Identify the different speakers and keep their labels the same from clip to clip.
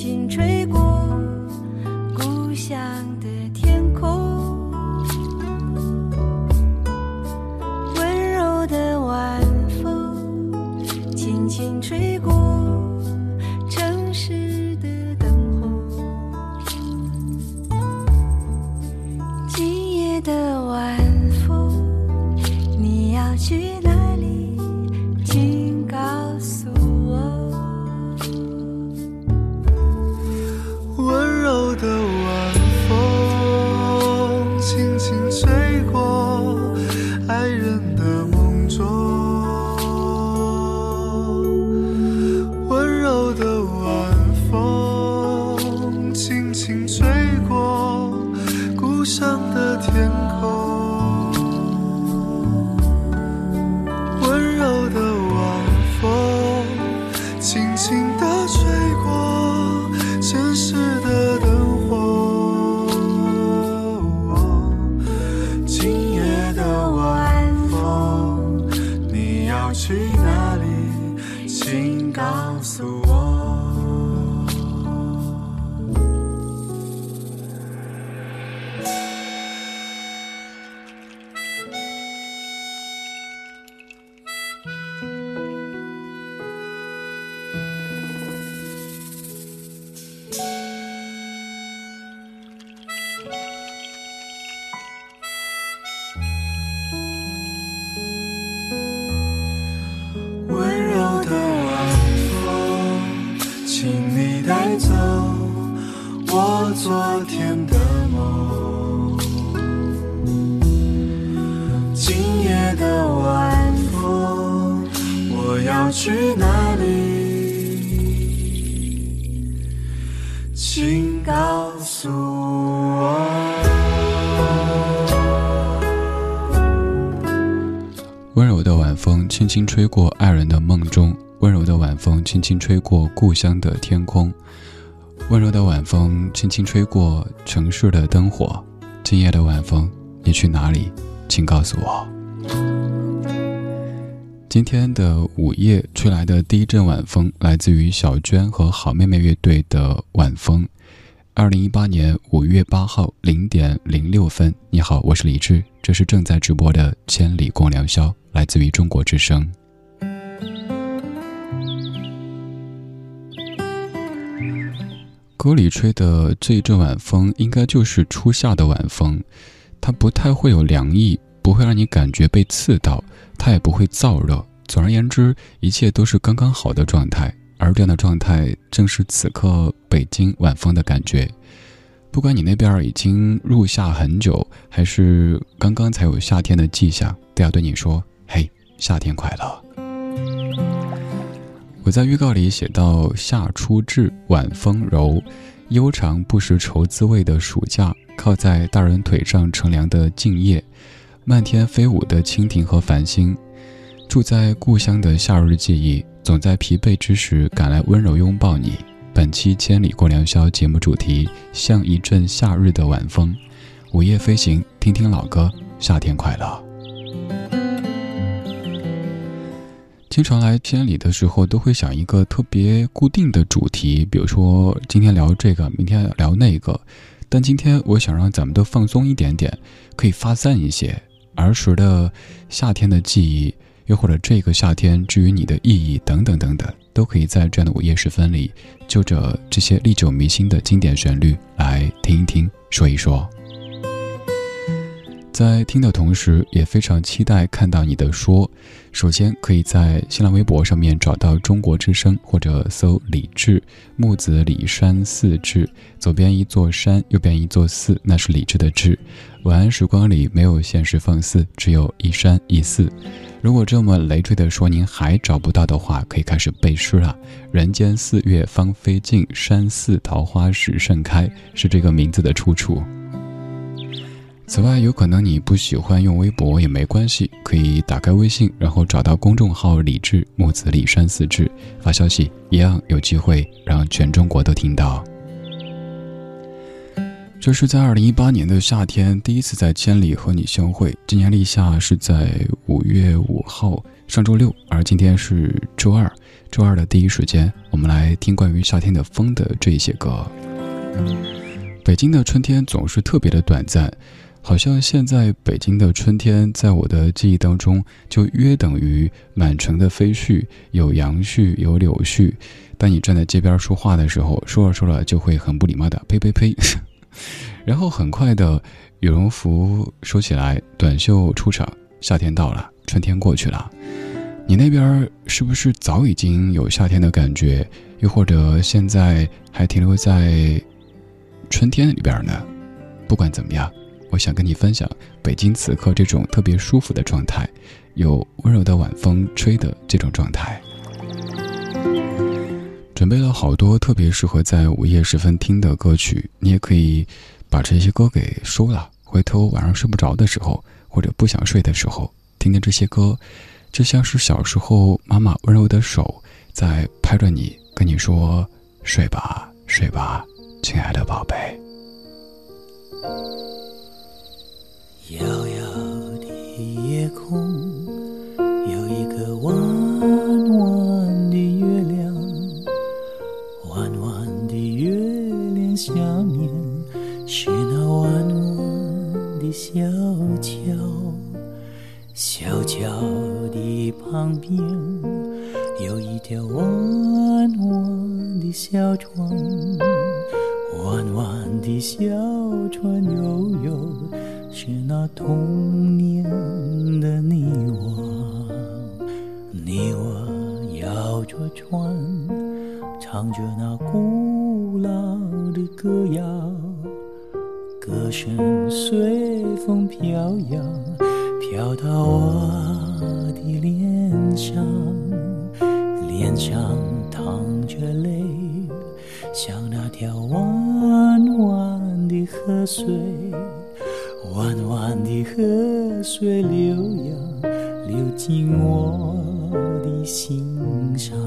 Speaker 1: 轻吹过
Speaker 2: 昨天的梦。今夜的晚风，我要去哪里？请告诉我。
Speaker 3: 温柔的晚风轻轻吹过爱人的梦中，温柔的晚风轻轻吹过故乡的天空，温柔的晚风轻轻吹过城市的灯火。今夜的晚风，你去哪里？请告诉我。今天的午夜吹来的第一阵晚风，来自于小娟和好妹妹乐队的《晚风》。二零一八年五月八号零点零六分，你好，我是李志，这是正在直播的《千里共良宵》。来自于中国之声。歌里吹的这一阵晚风，应该就是初夏的晚风。它不太会有凉意，不会让你感觉被刺到，它也不会燥热。总而言之，一切都是刚刚好的状态。而这样的状态，正是此刻北京晚风的感觉。不管你那边已经入夏很久，还是刚刚才有夏天的迹象，都要对你说。嘿，夏天快乐！我在预告里写到：夏初至，晚风柔，悠长不识愁滋味的暑假，靠在大人腿上乘凉的静夜，漫天飞舞的蜻蜓和繁星，住在故乡的夏日记忆，总在疲惫之时赶来温柔拥抱你。本期《千里过良宵》节目主题：像一阵夏日的晚风，午夜飞行，听听老歌，夏天快乐。经常来千里的时候，都会想一个特别固定的主题，比如说今天聊这个，明天聊那个。但今天我想让咱们都放松一点点，可以发散一些儿时的夏天的记忆，又或者这个夏天至于你的意义等等等等，都可以在这样的午夜时分里，就着这些历久弥新的经典旋律来听一听，说一说。在听的同时，也非常期待看到你的说。首先，可以在新浪微博上面找到中国之声，或者搜李志木子李山寺志，左边一座山，右边一座寺，那是李志的志。晚安时光里没有现实放肆，只有一山一寺。如果这么累赘的说您还找不到的话，可以开始背诗了。人间四月芳菲尽，山寺桃花始盛开，是这个名字的出处。此外，有可能你不喜欢用微博也没关系，可以打开微信，然后找到公众号“李志木子李山四志”，发消息，一样有机会让全中国都听到。这是在二零一八年的夏天第一次在千里和你相会。今年立夏是在五月五号，上周六，而今天是周二。周二的第一时间，我们来听关于夏天的风的这一些歌。北京的春天总是特别的短暂。好像现在北京的春天，在我的记忆当中，就约等于满城的飞絮，有杨絮，有柳絮。当你站在街边说话的时候，说着说着就会很不礼貌的呸呸呸。然后很快的，羽绒服收起来，短袖出场，夏天到了，春天过去了。你那边是不是早已经有夏天的感觉？又或者现在还停留在春天里边呢？不管怎么样。我想跟你分享北京此刻这种特别舒服的状态，有温柔的晚风吹的这种状态。准备了好多特别适合在午夜时分听的歌曲，你也可以把这些歌给收了。回头晚上睡不着的时候，或者不想睡的时候，听听这些歌，就像是小时候妈妈温柔的手在拍着你，跟你说：“睡吧，睡吧，亲爱的宝贝。”
Speaker 4: 遥遥的夜空，有一个弯弯的月亮，弯弯的月亮下面是那弯弯的小桥，小桥的旁边有一条弯弯的小船，弯弯的小船悠悠。是那童年的你我，你我摇着船，唱着那古老的歌谣。歌声随风飘扬，飘到我的脸上，脸上淌着泪，像那条弯弯的河水，弯弯的河水流呀，流进我的心上。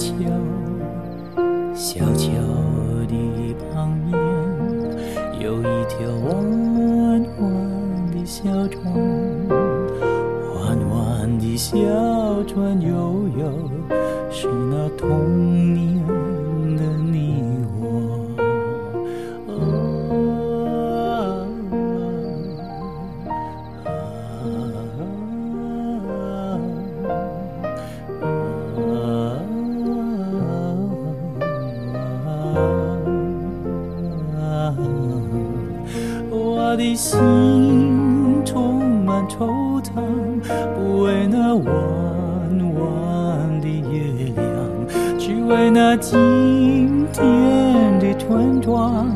Speaker 4: 桥，那今天的村庄，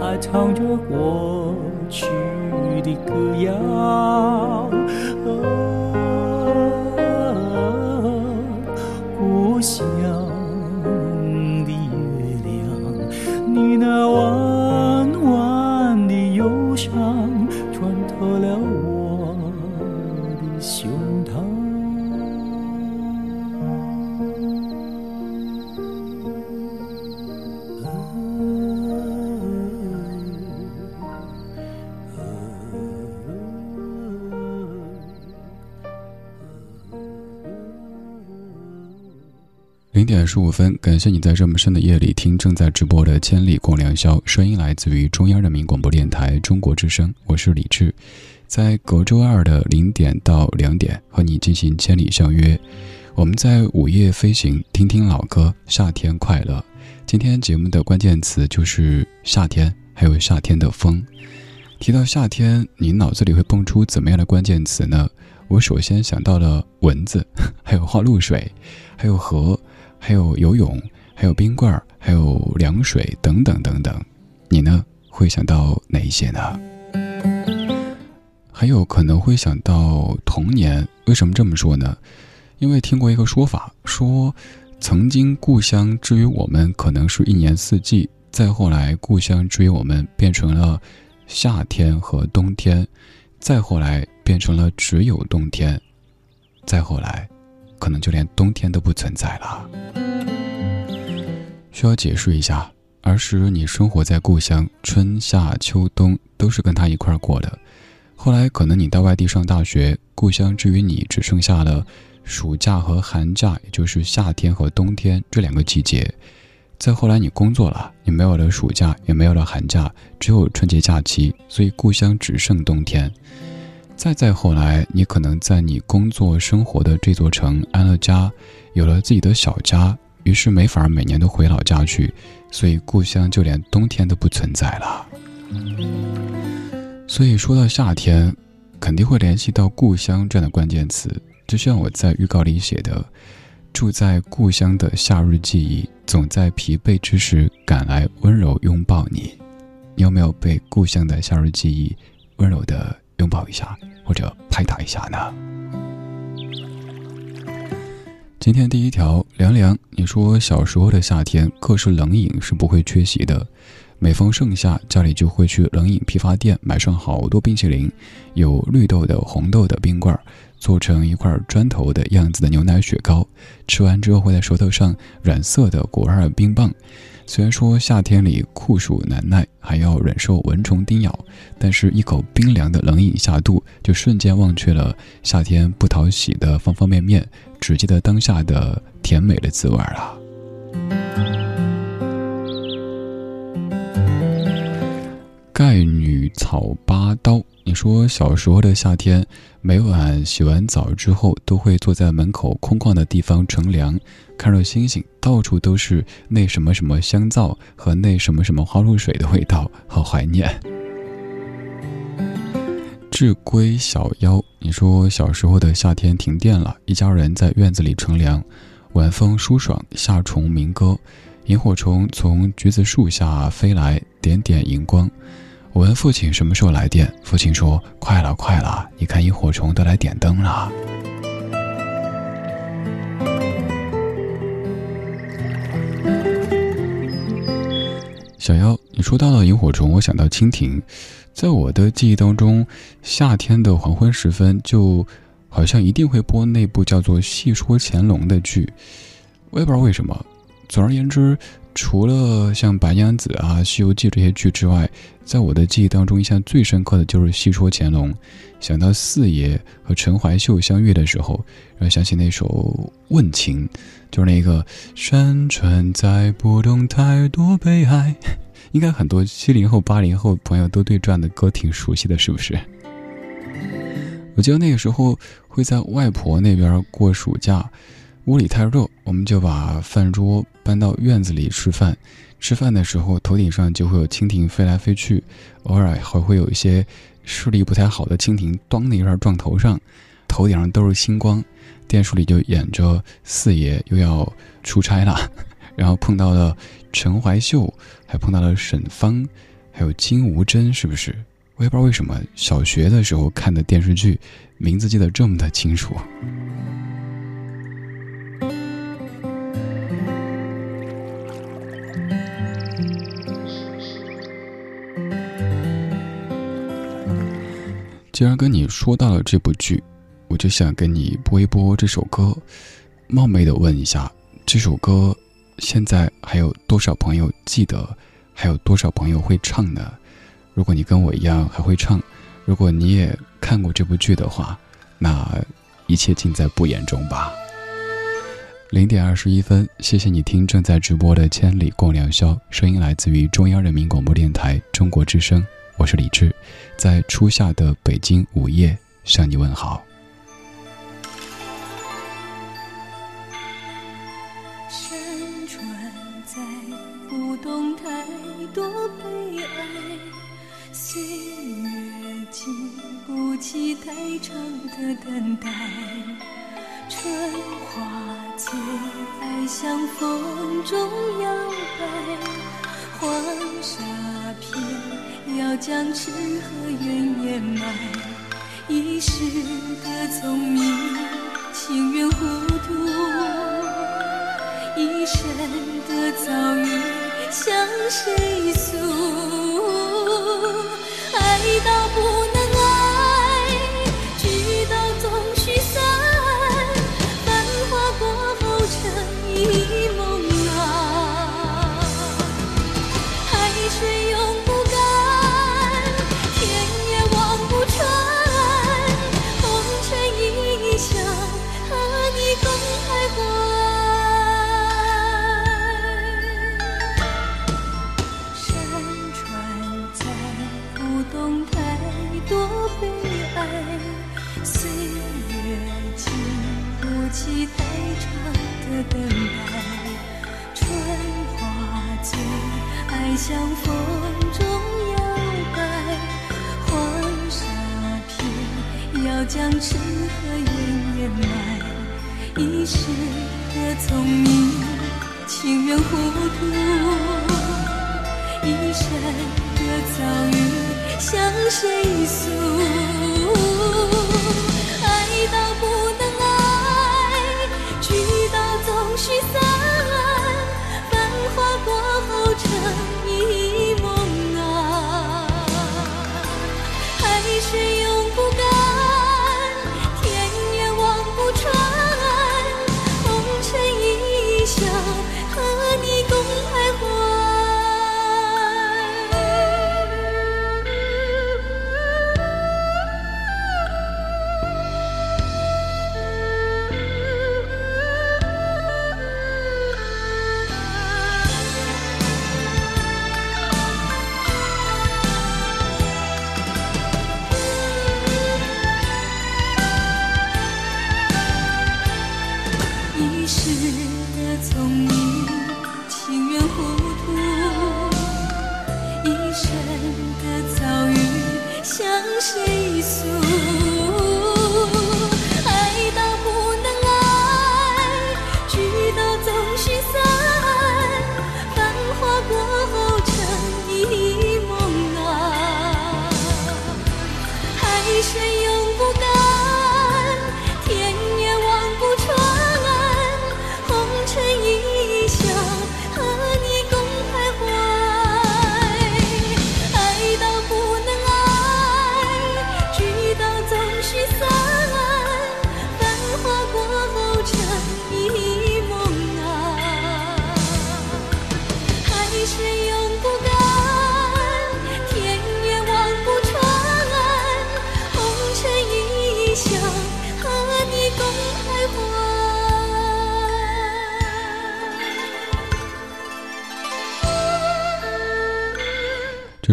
Speaker 4: 还唱着过去的歌谣。
Speaker 3: 十五分，感谢你在这么深的夜里听正在直播的《千里共良宵》，声音来自于中央人民广播电台中国之声，我是李志，在隔周二的零点到两点和你进行千里相约。我们在午夜飞行，听听老歌，夏天快乐。今天节目的关键词就是夏天，还有夏天的风。提到夏天，你脑子里会蹦出怎么样的关键词呢？我首先想到了蚊子，还有花露水，还有河。还有游泳，还有冰棍儿，还有凉水等等等等，你呢会想到哪一些呢？还有可能会想到童年，为什么这么说呢？因为听过一个说法，说曾经故乡之于我们可能是一年四季，再后来故乡之于我们变成了夏天和冬天，再后来变成了只有冬天，再后来。可能就连冬天都不存在了。需要解释一下，儿时你生活在故乡，春夏秋冬都是跟他一块儿过的。后来可能你到外地上大学，故乡至于你只剩下了暑假和寒假，也就是夏天和冬天这两个季节。再后来你工作了，你没有了暑假，也没有了寒假，只有春节假期，所以故乡只剩冬天。再再后来，你可能在你工作生活的这座城安了家，有了自己的小家，于是没法每年都回老家去，所以故乡就连冬天都不存在了。所以说到夏天，肯定会联系到故乡这样的关键词，就像我在预告里写的：“住在故乡的夏日记忆，总在疲惫之时赶来温柔拥抱你。”你有没有被故乡的夏日记忆温柔的？拥抱一下，或者拍打一下呢？今天第一条，凉凉，你说小时候的夏天，各式冷饮是不会缺席的。每逢盛夏，家里就会去冷饮批发店买上好多冰淇淋，有绿豆的、红豆的冰棍儿，做成一块砖头的样子的牛奶雪糕，吃完之后会在舌头上染色的果味冰棒。虽然说夏天里酷暑难耐，还要忍受蚊虫叮咬，但是一口冰凉的冷饮下肚，就瞬间忘却了夏天不讨喜的方方面面，只记得当下的甜美的滋味啊！盖女草八刀，你说小时候的夏天，每晚洗完澡之后，都会坐在门口空旷的地方乘凉。看着星星，到处都是那什么什么香皂和那什么什么花露水的味道，好怀念。志归小妖，你说小时候的夏天停电了，一家人在院子里乘凉，晚风舒爽，夏虫鸣歌，萤火虫从橘子树下飞来，点点荧光。我问父亲什么时候来电，父亲说快了快了，你看萤火虫都来点灯了。小妖，你说到了萤火虫，我想到蜻蜓。在我的记忆当中，夏天的黄昏时分，就好像一定会播那部叫做《戏说乾隆》的剧。我也不知道为什么。总而言之，除了像《白娘子》啊、《西游记》这些剧之外，在我的记忆当中，印象最深刻的就是《戏说乾隆》。想到四爷和陈怀秀相遇的时候，然后想起那首《问情》。就是那个山川在波动，太多悲哀。应该很多七零后、八零后朋友都对这样的歌挺熟悉的，是不是？我记得那个时候会在外婆那边过暑假，屋里太热，我们就把饭桌搬到院子里吃饭。吃饭的时候，头顶上就会有蜻蜓飞来飞去，偶尔还会有一些视力不太好的蜻蜓，咣的一下撞头上，头顶上都是星光。电视里就演着四爷又要出差了，然后碰到了陈怀秀，还碰到了沈芳，还有金无珍，是不是？我也不知道为什么小学的时候看的电视剧，名字记得这么的清楚。既然跟你说到了这部剧。我就想跟你播一播这首歌，冒昧的问一下，这首歌现在还有多少朋友记得？还有多少朋友会唱呢？如果你跟我一样还会唱，如果你也看过这部剧的话，那一切尽在不言中吧。零点二十一分，谢谢你听正在直播的《千里共良宵》，声音来自于中央人民广播电台中国之声，我是李志，在初夏的北京午夜向你问好山川载不动。
Speaker 5: 太长的等待，春花最爱向风中摇摆，黄沙片要将痴和怨掩埋，一世的聪明情愿糊涂，一生的遭遇向谁诉？向风中摇摆，黄沙片要将痴和怨掩埋。一世的聪明，情愿糊涂；一生的遭遇，向谁诉？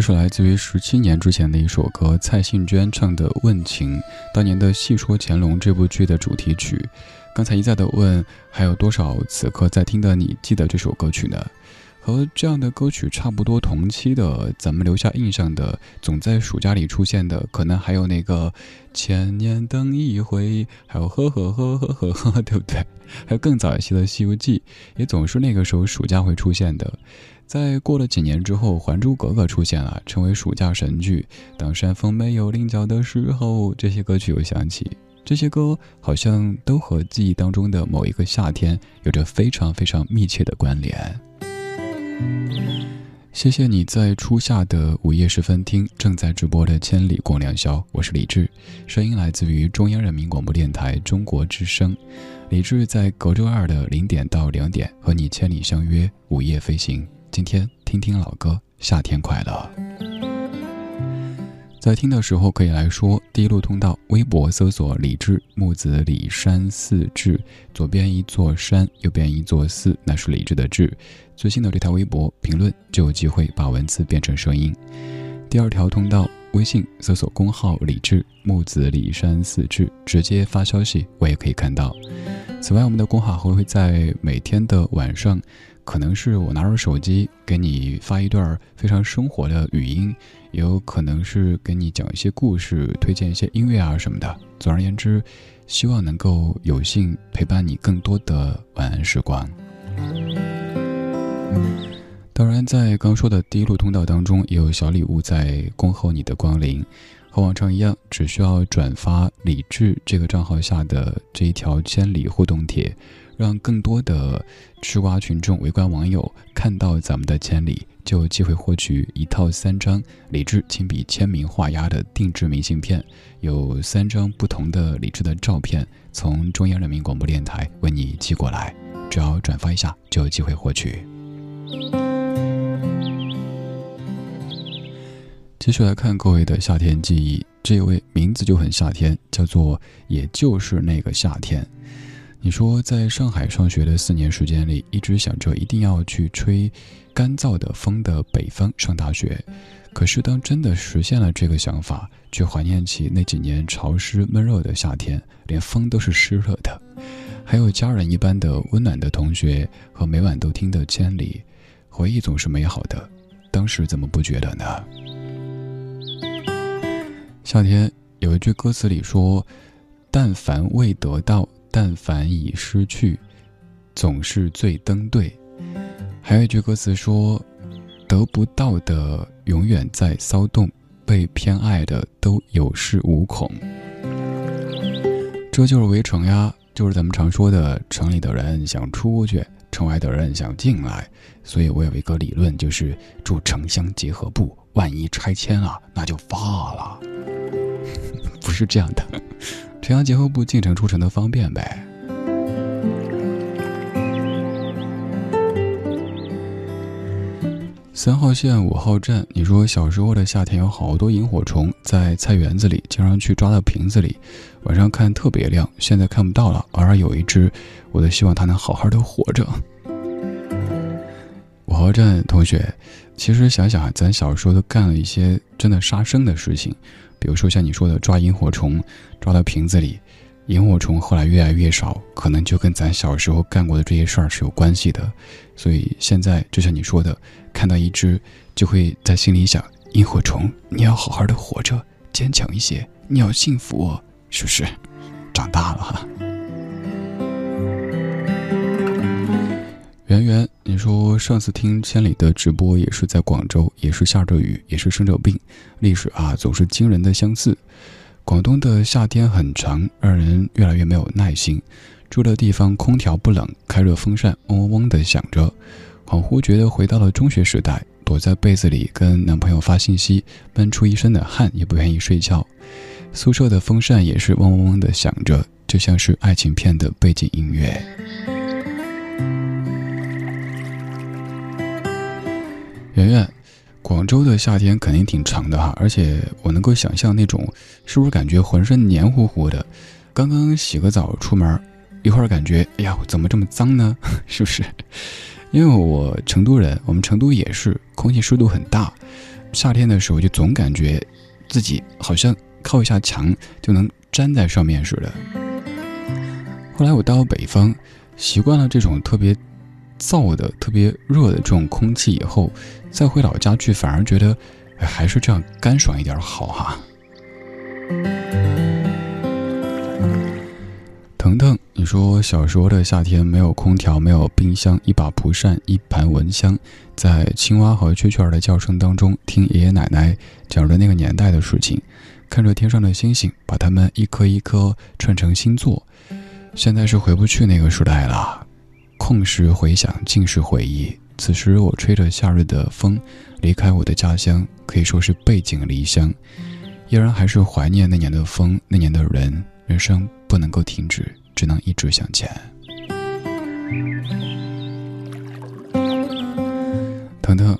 Speaker 3: 是来自于十七年之前的一首歌，蔡幸娟唱的《问情》，当年的《戏说乾隆》这部剧的主题曲。刚才一再的问，还有多少此刻在听的你记得这首歌曲呢？和这样的歌曲差不多同期的，咱们留下印象的，总在暑假里出现的，可能还有那个千年等一回，还有呵呵呵呵呵呵，对不对？还有更早一些的《西游记》，也总是那个时候暑假会出现的。在过了几年之后，《还珠格格》出现了，成为暑假神剧。当山峰没有棱角的时候，这些歌曲又响起。这些歌好像都和记忆当中的某一个夏天有着非常非常密切的关联。谢谢你在初夏的午夜时分听正在直播的《千里共良宵》，我是李志，声音来自于中央人民广播电台中国之声。李志在隔周二的零点到两点和你千里相约，午夜飞行。今天听听老歌，夏天快乐。在听的时候可以来说，第一路通道微博搜索李志木子李山寺志，左边一座山，右边一座寺，那是李志的志。最新的这条微博评论就有机会把文字变成声音。第二条通道微信搜索公号李志木子李山四志，直接发消息我也可以看到。此外，我们的公号还会在每天的晚上。可能是我拿着手机给你发一段非常生活的语音，也有可能是给你讲一些故事，推荐一些音乐啊什么的。总而言之，希望能够有幸陪伴你更多的晚安时光。当然，在刚说的第一路通道当中，也有小礼物在恭候你的光临。和往常一样，只需要转发李智这个账号下的这一条千里互动帖。让更多的吃瓜群众、围观网友看到咱们的千里，就有机会获取一套三张李志亲笔签名画押的定制明信片，有三张不同的李志的照片，从中央人民广播电台为你寄过来。只要转发一下，就有机会获取。继续来看各位的夏天记忆，这位名字就很夏天，叫做也就是那个夏天。你说，在上海上学的四年时间里，一直想着一定要去吹干燥的风的北方上大学。可是，当真的实现了这个想法，却怀念起那几年潮湿闷热的夏天，连风都是湿热的。还有家人一般的温暖的同学和每晚都听的千里，回忆总是美好的。当时怎么不觉得呢？夏天有一句歌词里说：“但凡未得到，但凡已失去，总是最登对。”还有一句歌词说：“得不到的永远在骚动，被偏爱的都有恃无恐。”这就是围城呀，就是咱们常说的城里的人想出去，城外的人想进来。所以我有一个理论，就是住城乡结合部，万一拆迁了，那就发了。不是这样的，城乡结合部进城出城的方便呗。三号线五号站，你说小时候的夏天有好多萤火虫在菜园子里，经常去抓到瓶子里，晚上看特别亮。现在看不到了，偶尔有一只，我都希望它能好好的活着。五号站同学，其实想想，咱小时候都干了一些真的杀生的事情，比如说像你说的抓萤火虫，抓到瓶子里。萤火虫后来越来越少，可能就跟咱小时候干过的这些事儿是有关系的。所以现在就像你说的，看到一只，就会在心里想：萤火虫，你要好好的活着，坚强一些，你要幸福，是不是？长大了哈。圆圆，你说上次听千里的直播也是在广州，也是下着雨，也是生着病，历史啊总是惊人的相似。广东的夏天很长，让人越来越没有耐心。住的地方空调不冷，开着风扇嗡嗡嗡的响着，恍惚觉得回到了中学时代，躲在被子里跟男朋友发信息，闷出一身的汗也不愿意睡觉。宿舍的风扇也是嗡嗡嗡的响着，就像是爱情片的背景音乐。圆圆。广州的夏天肯定挺长的哈，而且我能够想象那种，是不是感觉浑身黏糊糊的？刚刚洗个澡出门，一会儿感觉，哎呀，怎么这么脏呢？是不是？因为我成都人，我们成都也是空气湿度很大，夏天的时候就总感觉自己好像靠一下墙就能粘在上面似的。后来我到北方，习惯了这种特别。燥的特别热的这种空气以后，再回老家去，反而觉得还是这样干爽一点好哈。腾腾，你说小时候的夏天没有空调，没有冰箱，一把蒲扇，一盘蚊香，在青蛙和蛐蛐儿的叫声当中，听爷爷奶奶讲着那个年代的事情，看着天上的星星，把它们一颗一颗串成星座。现在是回不去那个时代了。空时回想，尽是回忆。此时我吹着夏日的风，离开我的家乡，可以说是背井离乡，依然还是怀念那年的风，那年的人。人生不能够停止，只能一直向前。腾腾，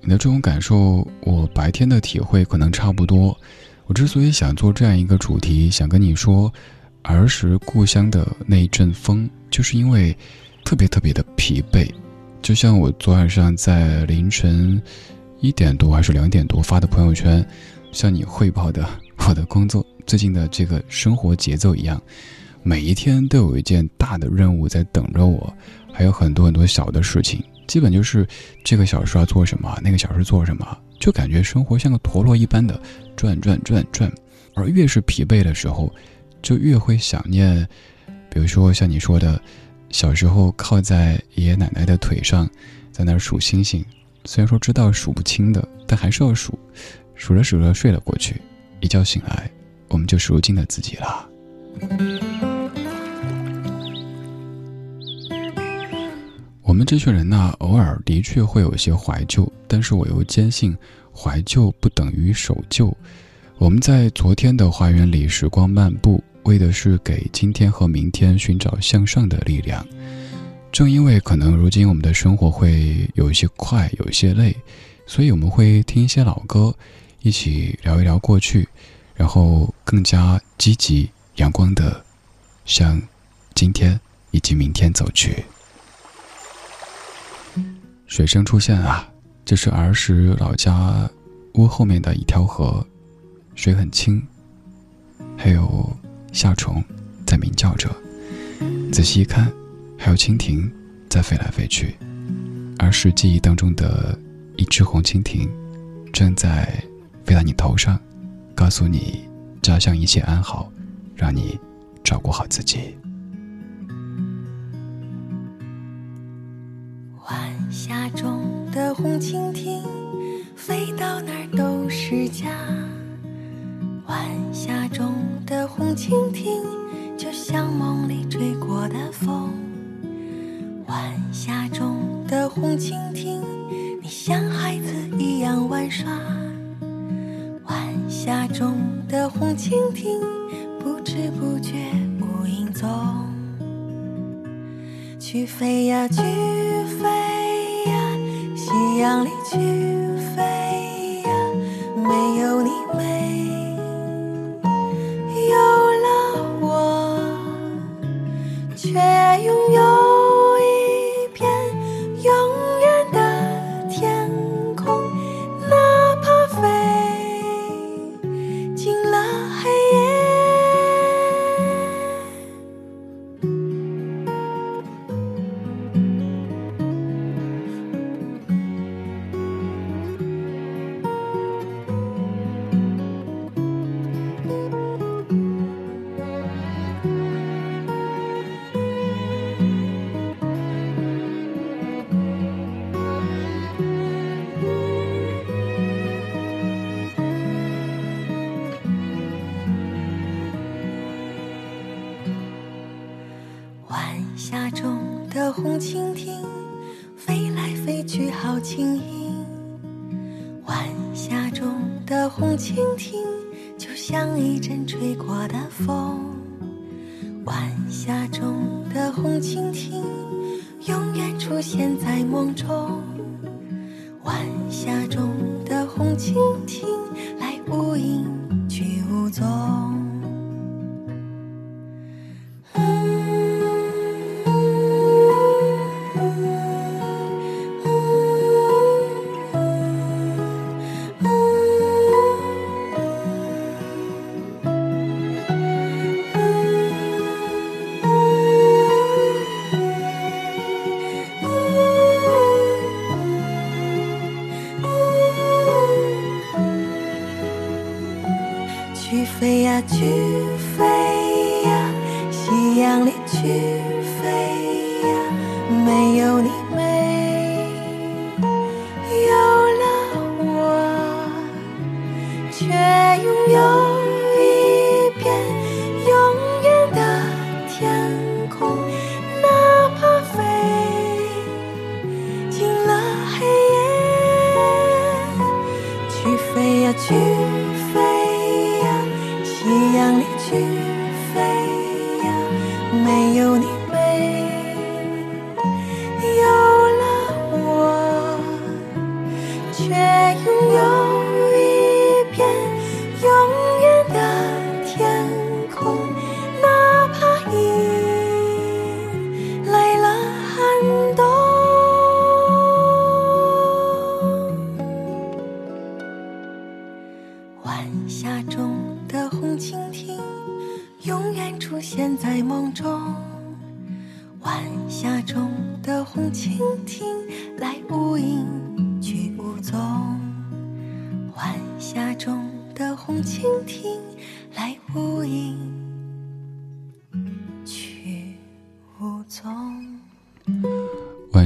Speaker 3: 你的这种感受，我白天的体会可能差不多。我之所以想做这样一个主题，想跟你说儿时故乡的那一阵风，就是因为。特别特别的疲惫，就像我昨晚上在凌晨一点多还是两点多发的朋友圈，向你汇报的我的工作最近的这个生活节奏一样，每一天都有一件大的任务在等着我，还有很多很多小的事情，基本就是这个小时要做什么，那个小时做什么，就感觉生活像个陀螺一般的转转转转，而越是疲惫的时候，就越会想念，比如说像你说的。小时候靠在爷爷奶奶的腿上，在那儿数星星，虽然说知道数不清的，但还是要数。数着数着睡了过去，一觉醒来，我们就是如今的自己了。我们这群人呢，偶尔的确会有些怀旧，但是我又坚信，怀旧不等于守旧。我们在昨天的花园里时光漫步。为的是给今天和明天寻找向上的力量。正因为可能如今我们的生活会有一些快，有一些累，所以我们会听一些老歌，一起聊一聊过去，然后更加积极、阳光的向今天以及明天走去。水声出现啊，这是儿时老家屋后面的一条河，水很清，还有。夏虫在鸣叫着，仔细一看，还有蜻蜓在飞来飞去。儿时记忆当中的一只红蜻蜓，正在飞到你头上，告诉你家乡一切安好，让你照顾好自己。
Speaker 6: 晚霞中的红蜻蜓，飞到哪儿都是家。晚霞中的红蜻蜓，就像梦里吹过的风。晚霞中的红蜻蜓，你像孩子一样玩耍。晚霞中的红蜻蜓，不知不觉无影踪。去飞呀去飞呀，夕阳里去飞呀，没有你没却拥有。红蜻蜓，飞来飞去好轻盈。晚霞中的红蜻蜓，就像一阵吹过的风。晚霞中的红蜻蜓，永远出现在梦中。晚霞中的红蜻蜓，来无影去无踪。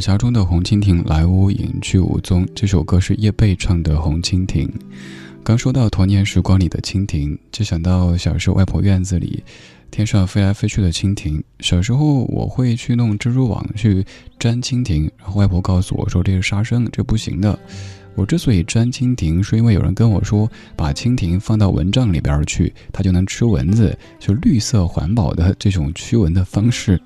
Speaker 6: 晚霞中的红蜻蜓，来无影去无踪。
Speaker 3: 这首歌是叶蓓唱的《红蜻蜓》。刚说到童年时光里的蜻蜓，就想到小时候外婆院子里天上飞来飞去的蜻蜓。小时候我会去弄蜘蛛网去粘蜻蜓，然后外婆告诉我说这是杀生，这不行的。我之所以粘蜻蜓，是因为有人跟我说把蜻蜓放到蚊帐里边去，它就能吃蚊子，就绿色环保的这种驱蚊的方式。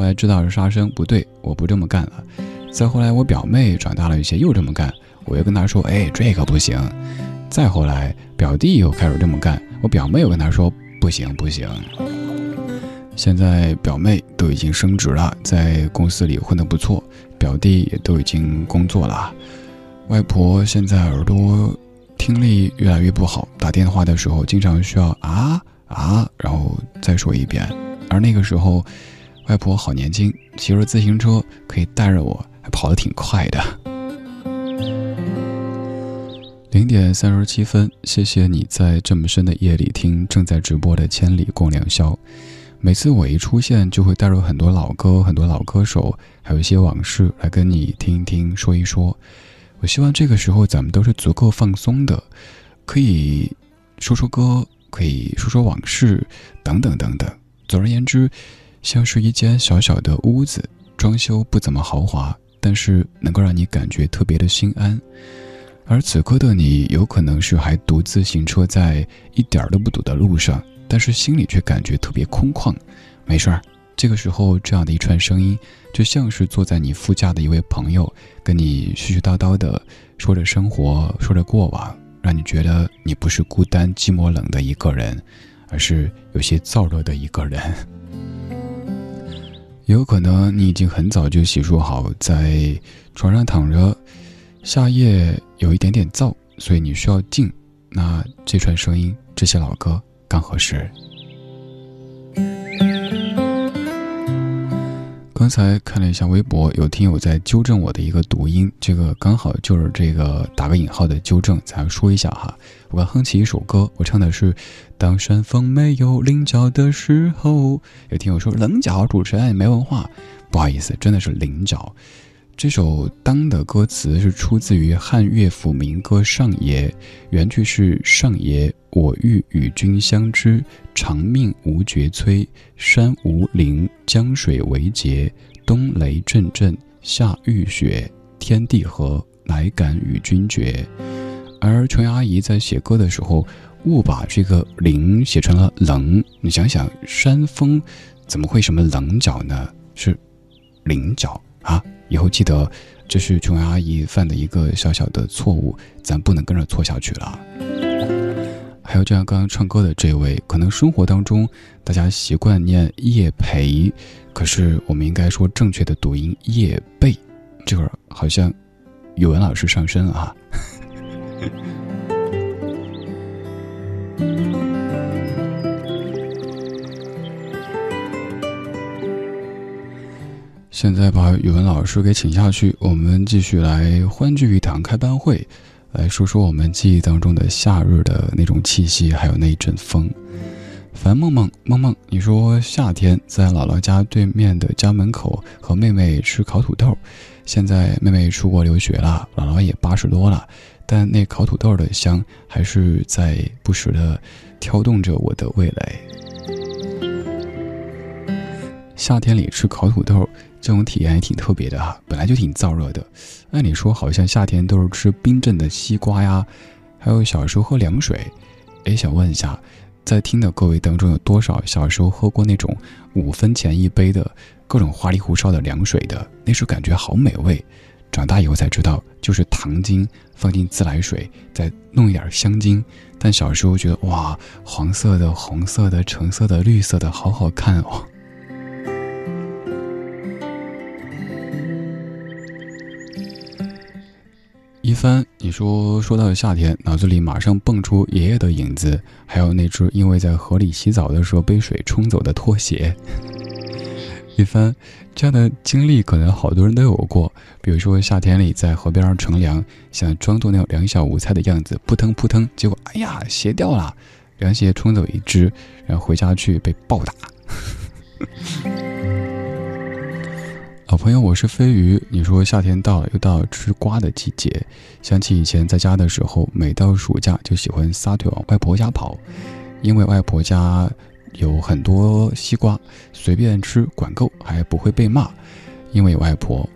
Speaker 3: 后来知道是杀生，不对，我不这么干了。再后来我表妹长大了一些，又这么干，我又跟她说，哎，这个不行。再后来，表弟又开始这么干，我表妹又跟他说不行不行。现在表妹都已经升职了，在公司里混得不错，表弟也都已经工作了。外婆现在耳朵听力越来越不好，打电话的时候经常需要啊啊，然后再说一遍。而那个时候，外婆好年轻，骑着自行车可以带着我，还跑得挺快的。零点三十七分，谢谢你在这么深的夜里听正在直播的《千里共良宵》。每次我一出现，就会带入很多老歌、很多老歌手，还有一些往事来跟你听一听、说一说。我希望这个时候咱们都是足够放松的，可以说说歌，可以说说往事，等等等等。总而言之，像是一间小小的屋子，装修不怎么豪华，但是能够让你感觉特别的心安。而此刻的你，有可能是还独自行车在一点都不堵的路上，但是心里却感觉特别空旷。没事儿，这个时候这样的一串声音，就像是坐在你副驾的一位朋友，跟你絮絮叨叨的说着生活，说着过往，让你觉得你不是孤单、寂寞、冷的一个人，而是有些燥热的一个人。有可能你已经很早就洗漱好，在床上躺着。夏夜有一点点燥，所以你需要静。那这串声音，这些老歌刚合适。刚才看了一下微博，有听友在纠正我的一个读音，这个刚好就是这个打个引号的纠正，咱说一下哈。我刚哼起一首歌，我唱的是《当山峰没有棱角的时候》。有听友说棱角，主持人没文化，不好意思，真的是棱角。这首《当》的歌词是出自于汉乐府民歌《上爷》，原句是：“上爷，我欲与君相知，长命无绝催。山无陵，江水为竭，冬雷阵阵，夏雨雪，天地合，乃敢与君绝。”而琼瑶阿姨在写歌的时候，误把这个“陵”写成了“棱”。你想想，山峰怎么会什么棱角呢？是棱角啊！以后记得，这是琼瑶阿姨犯的一个小小的错误，咱不能跟着错下去了。还有，就像刚刚唱歌的这位，可能生活当中大家习惯念叶培，可是我们应该说正确的读音叶蓓，这会儿好像语文老师上身了啊。现在把语文老师给请下去，我们继续来欢聚一堂开班会，来说说我们记忆当中的夏日的那种气息，还有那一阵风。樊梦梦梦梦，你说夏天在姥姥家对面的家门口和妹妹吃烤土豆，现在妹妹出国留学了，姥姥也八十多了，但那烤土豆的香还是在不时的挑动着我的味蕾。夏天里吃烤土豆。这种体验也挺特别的哈，本来就挺燥热的。按理说，好像夏天都是吃冰镇的西瓜呀，还有小时候喝凉水。哎，想问一下，在听的各位当中，有多少小时候喝过那种五分钱一杯的各种花里胡哨的凉水的？那时候感觉好美味。长大以后才知道，就是糖精放进自来水，再弄一点香精。但小时候觉得哇，黄色的、红色的、橙色的、绿色的，好好看哦。一帆，你说说到夏天，脑子里马上蹦出爷爷的影子，还有那只因为在河里洗澡的时候被水冲走的拖鞋。一帆，这样的经历可能好多人都有过，比如说夏天里在河边上乘凉，想装作那种两小无猜的样子，扑腾扑腾，结果哎呀鞋掉了，凉鞋冲走一只，然后回家去被暴打。好朋友，我是飞鱼。你说夏天到了，又到吃瓜的季节，想起以前在家的时候，每到暑假就喜欢撒腿往外婆家跑，因为外婆家有很多西瓜，随便吃管够，还不会被骂。因为有外婆，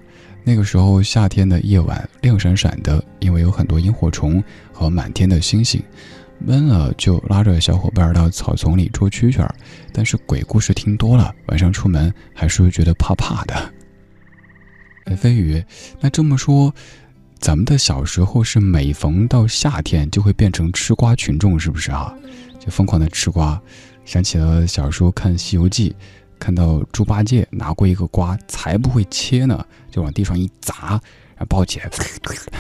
Speaker 3: 那个时候夏天的夜晚亮闪闪的，因为有很多萤火虫和满天的星星。闷了就拉着小伙伴到草丛里捉蛐蛐儿，但是鬼故事听多了，晚上出门还是会觉得怕怕的。哎，飞宇，那这么说，咱们的小时候是每逢到夏天就会变成吃瓜群众，是不是啊？就疯狂的吃瓜。想起了小时候看《西游记》，看到猪八戒拿过一个瓜，才不会切呢，就往地上一砸，然后抱起来。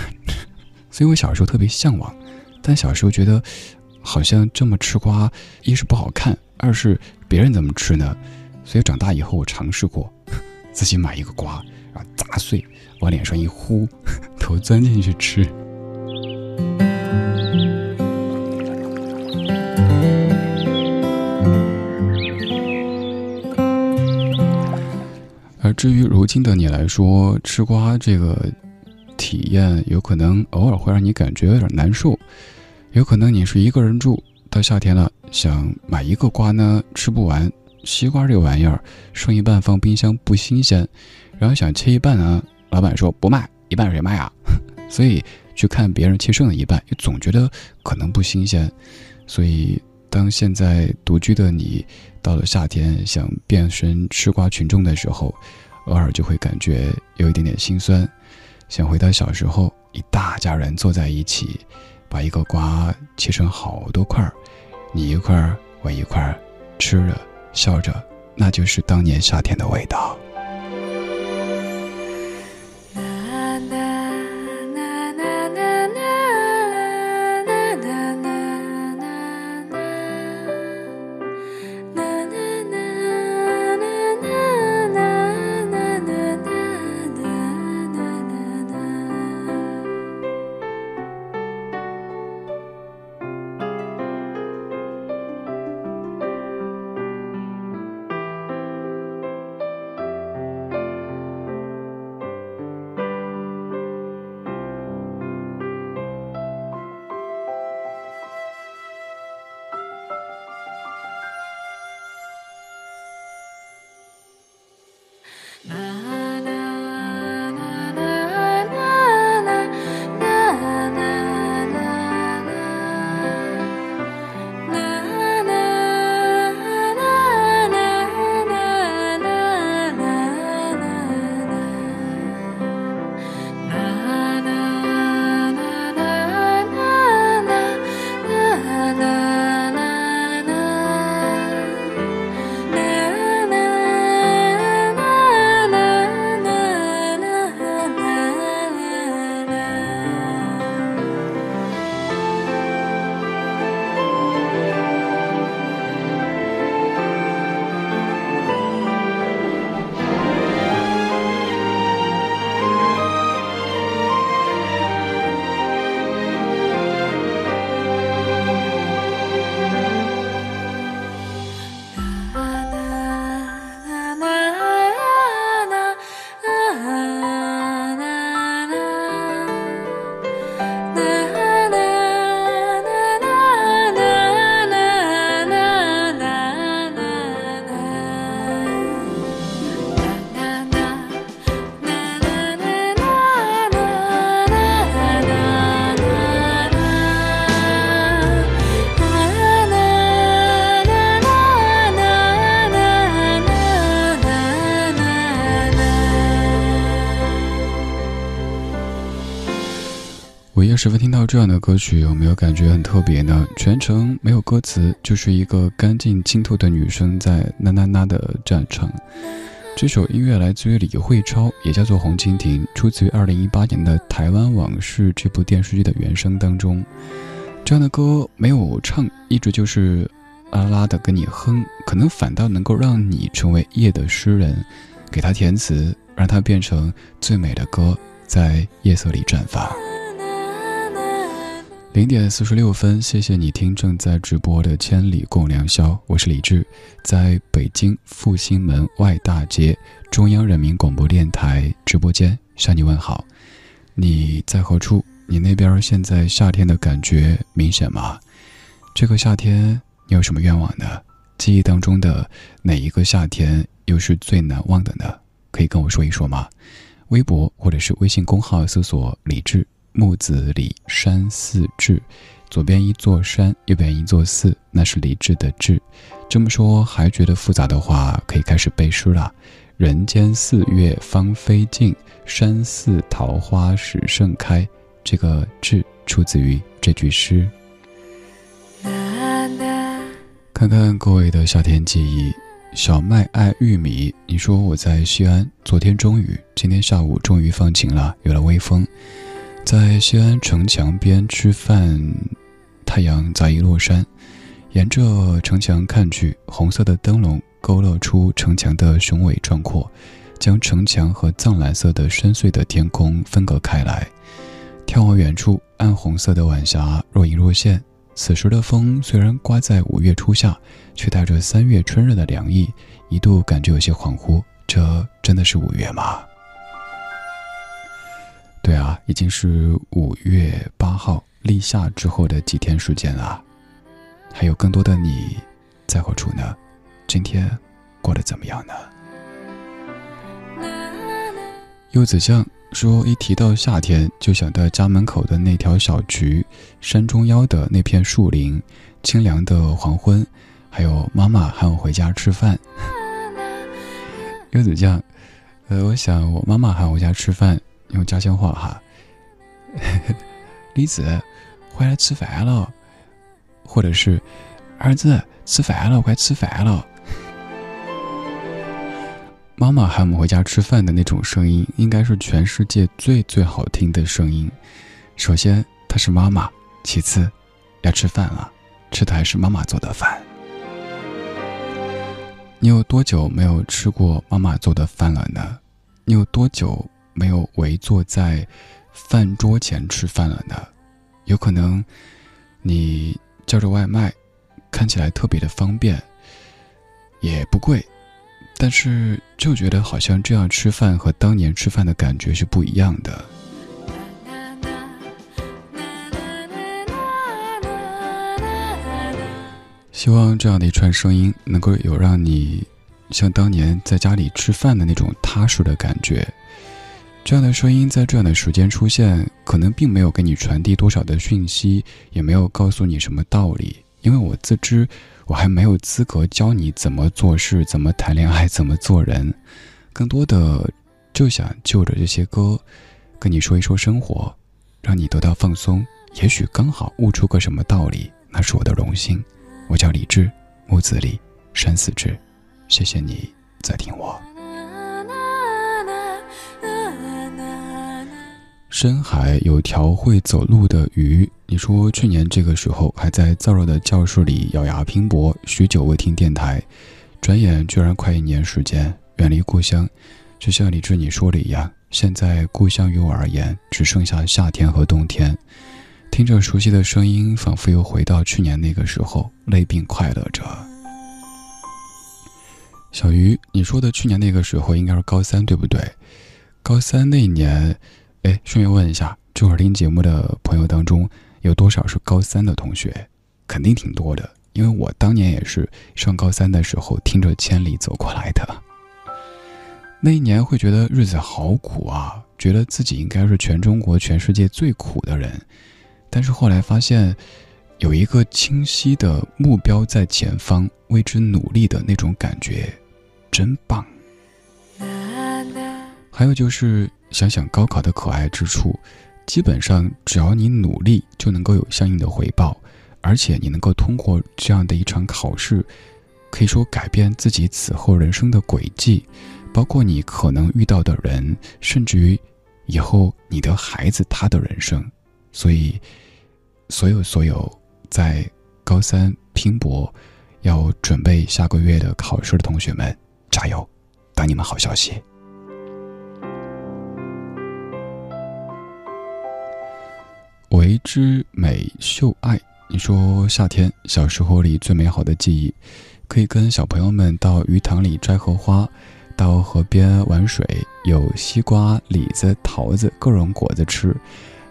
Speaker 3: 所以我小时候特别向往，但小时候觉得好像这么吃瓜，一是不好看，二是别人怎么吃呢？所以长大以后我尝试过，自己买一个瓜。把砸碎往脸上一呼 头钻进去吃。而至于如今的你来说吃瓜这个体验有可能偶尔会让你感觉有点难受有可能你是一个人住到夏天了想买一个瓜呢吃不完西瓜这玩意儿剩一半放冰箱不新鲜然后想切一半呢，老板说不卖，一半谁卖啊？所以去看别人切剩的一半，又总觉得可能不新鲜，所以当现在独居的你。到了夏天，想变身吃瓜群众的时候，偶尔就会感觉有一点点心酸，想回到小时候，一大家人坐在一起，把一个瓜切成好多块儿，你一块儿，我一块儿，吃着笑着，那就是当年夏天的味道。是否听到这样的歌曲，有没有感觉很特别呢？全程没有歌词，就是一个干净清透的女生在呐呐呐的战唱。这首音乐来自于李慧超，也叫做红蜻蜓，出自于二零一八年的《台湾往事》这部电视剧的原声当中。这样的歌没有唱，一直就是啦啦的跟你哼，可能反倒能够让你成为夜的诗人，给他填词，让它变成最美的歌，在夜色里绽放。零点四十六分，谢谢你听正在直播的《千里共良宵》，我是李志，在北京复兴门外大街中央人民广播电台直播间向你问好。你在何处？你那边现在夏天的感觉明显吗？这个夏天你有什么愿望呢？记忆当中的哪一个夏天又是最难忘的呢？可以跟我说一说吗？微博或者是微信公号搜索“李志”。木子李山寺志，左边一座山，右边一座寺，那是李志的志。这么说还觉得复杂的话，可以开始背诗了。人间四月芳菲尽，山寺桃花始盛开。这个志出自于这句诗。看看各位的夏天记忆，小麦爱玉米。你说我在西安，昨天中雨，今天下午终于放晴了，有了微风。在西安城墙边吃饭，太阳早已落山。沿着城墙看去，红色的灯笼勾勒出城墙的雄伟壮阔，将城墙和藏蓝色的深邃的天空分隔开来。眺望远处，暗红色的晚霞若隐若现。此时的风虽然刮在五月初夏，却带着三月春日的凉意，一度感觉有些恍惚，这真的是五月吗？对啊，已经是五月八号立夏之后的几天时间了。还有更多的你在何处呢？今天过得怎么样呢？柚子酱说：“一提到夏天，就想到家门口的那条小渠，山中央的那片树林，清凉的黄昏，还有妈妈喊我回家吃饭。”柚子酱，呃，我想我妈妈喊我回家吃饭。用家乡话哈，李子，回来吃饭了，或者是儿子吃饭了，快吃饭了。妈妈喊我们回家吃饭的那种声音，应该是全世界最最好听的声音。首先，她是妈妈；其次，要吃饭了，吃的还是妈妈做的饭。你有多久没有吃过妈妈做的饭了呢？你有多久？没有围坐在饭桌前吃饭了呢，有可能你叫着外卖，看起来特别的方便，也不贵，但是就觉得好像这样吃饭和当年吃饭的感觉是不一样的。希望这样的一串声音能够有让你像当年在家里吃饭的那种踏实的感觉。这样的声音在这样的时间出现，可能并没有给你传递多少的讯息，也没有告诉你什么道理。因为我自知，我还没有资格教你怎么做事、怎么谈恋爱、怎么做人。更多的，就想就着这些歌，跟你说一说生活，让你得到放松。也许刚好悟出个什么道理，那是我的荣幸。我叫李志，木子李，山寺志。谢谢你在听我。深海有条会走路的鱼。你说去年这个时候还在燥热的教室里咬牙拼搏，许久未听电台，转眼居然快一年时间，远离故乡，就像李志你说的一样，现在故乡于我而言只剩下夏天和冬天。听着熟悉的声音，仿佛又回到去年那个时候，泪并快乐着。小鱼，你说的去年那个时候应该是高三对不对？高三那年。哎，顺便问一下，这会儿听节目的朋友当中，有多少是高三的同学？肯定挺多的，因为我当年也是上高三的时候听着《千里》走过来的。那一年会觉得日子好苦啊，觉得自己应该是全中国、全世界最苦的人。但是后来发现，有一个清晰的目标在前方，为之努力的那种感觉，真棒。还有就是。想想高考的可爱之处，基本上只要你努力，就能够有相应的回报，而且你能够通过这样的一场考试，可以说改变自己此后人生的轨迹，包括你可能遇到的人，甚至于以后你的孩子他的人生。所以，所有所有在高三拼搏，要准备下个月的考试的同学们，加油！等你们好消息。为之美秀爱，你说夏天小时候里最美好的记忆，可以跟小朋友们到鱼塘里摘荷花，到河边玩水，有西瓜、李子、桃子各种果子吃，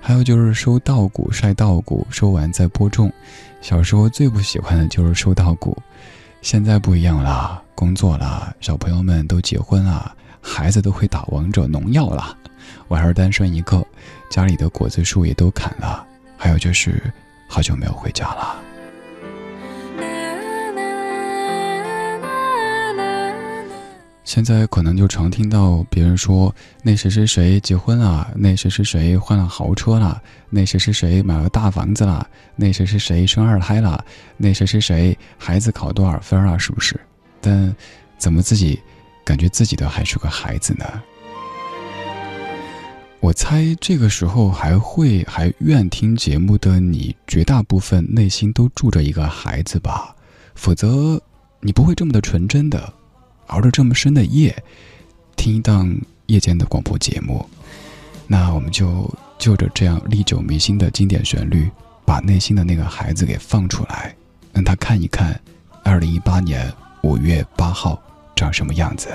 Speaker 3: 还有就是收稻谷、晒稻谷，收完再播种。小时候最不喜欢的就是收稻谷，现在不一样了，工作了，小朋友们都结婚了，孩子都会打王者农药了。我还是单身一个，家里的果子树也都砍了，还有就是好久没有回家了。现在可能就常听到别人说那谁谁谁结婚了，那谁谁谁换了豪车了，那谁谁谁买了大房子了，那谁谁谁生二胎了，那谁谁谁孩子考多少分了，是不是？但怎么自己感觉自己的还是个孩子呢？我猜这个时候还会还愿听节目的你，绝大部分内心都住着一个孩子吧，否则你不会这么的纯真的，熬着这么深的夜，听一档夜间的广播节目。那我们就就着这样历久弥新的经典旋律，把内心的那个孩子给放出来，让他看一看，二零一八年五月八号长什么样子。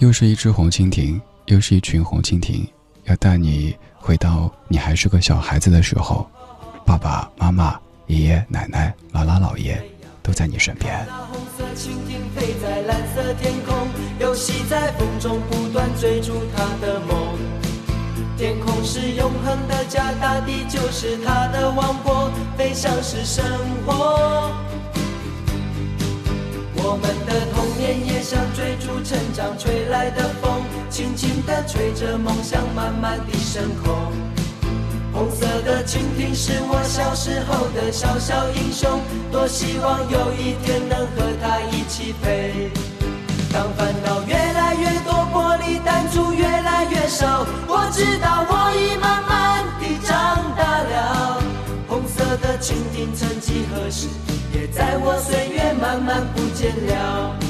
Speaker 3: 又是一只红蜻蜓，又是一群红蜻蜓，要带你回到你还是个小孩子的时候，爸爸妈妈、爷爷奶奶、姥姥姥爷都在你身边。
Speaker 7: 红色蜻蜓飞在蓝色天空，游戏在风中，不断追逐它的梦。天空是永恒的家，大地就是它的王国，飞翔是生活。我们的童年也像追逐成长吹来的风，轻轻地吹着梦想慢慢地升空。红色的蜻蜓是我小时候的小小英雄，多希望有一天能和它一起飞。当烦恼越来越多，玻璃弹珠越来越少，我知道我已慢慢地长大了。红色的蜻蜓曾几何时，也在我岁月慢慢不见了。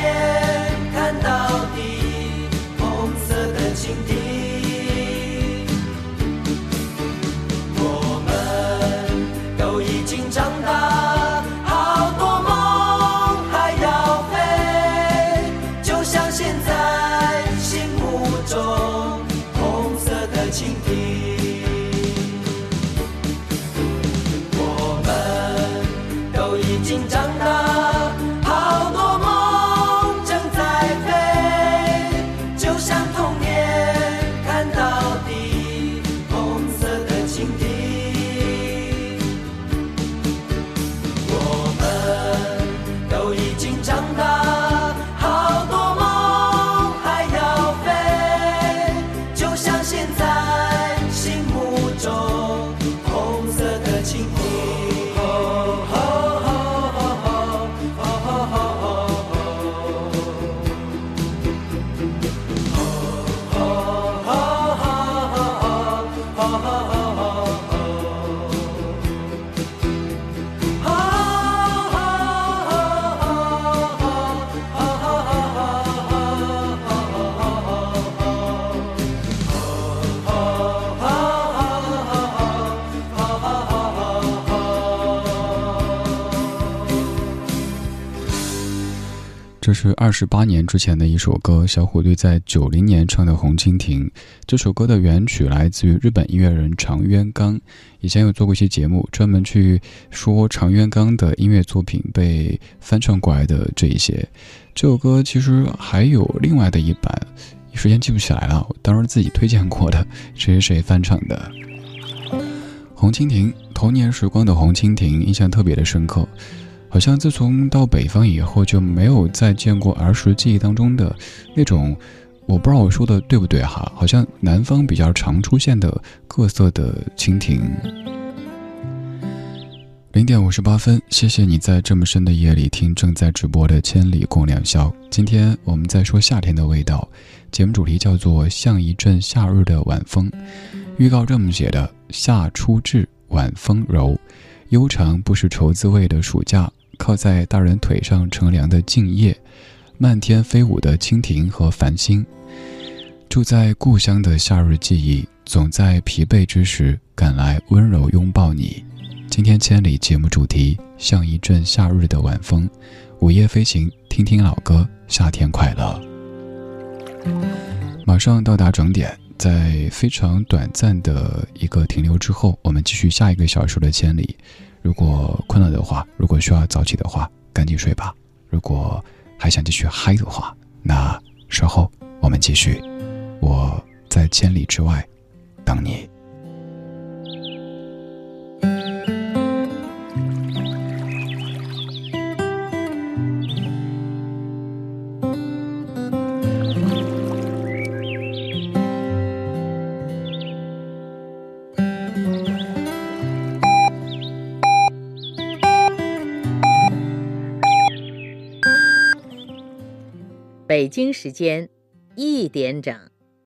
Speaker 7: 童
Speaker 3: 这是二十八年之前的一首歌，小虎队在九零年唱的《红蜻蜓》。这首歌的原曲来自于日本音乐人长渊刚，以前有做过一期节目，专门去说长渊刚的音乐作品被翻唱过来的这一些。这首歌其实还有另外的一版，一时间记不起来了，当时自己推荐过的，谁谁谁翻唱的。红蜻蜓，童年时光的红蜻蜓，印象特别的深刻。好像自从到北方以后，就没有再见过儿时记忆当中的那种，我不知道我说的对不对哈？好像南方比较常出现的各色的蜻蜓。零点五十八分，谢谢你在这么深的夜里听正在直播的《千里共良宵》。今天我们在说夏天的味道，节目主题叫做“像一阵夏日的晚风”。预告这么写的：夏初至，晚风柔，悠长不是愁滋味的暑假，靠在大人腿上乘凉的静夜，漫天飞舞的蜻蜓和繁星，住在故乡的夏日记忆，总在疲惫之时赶来温柔拥抱你。今天千里节目主题像一阵夏日的晚风，午夜飞行，听听老歌，夏天快乐。马上到达整点，在非常短暂的一个停留之后，我们继续下一个小时的千里。如果困了的话，如果需要早起的话，赶紧睡吧。如果还想继续嗨的话，那稍后我们继续。我在千里之外等你。
Speaker 8: 京时间一点整。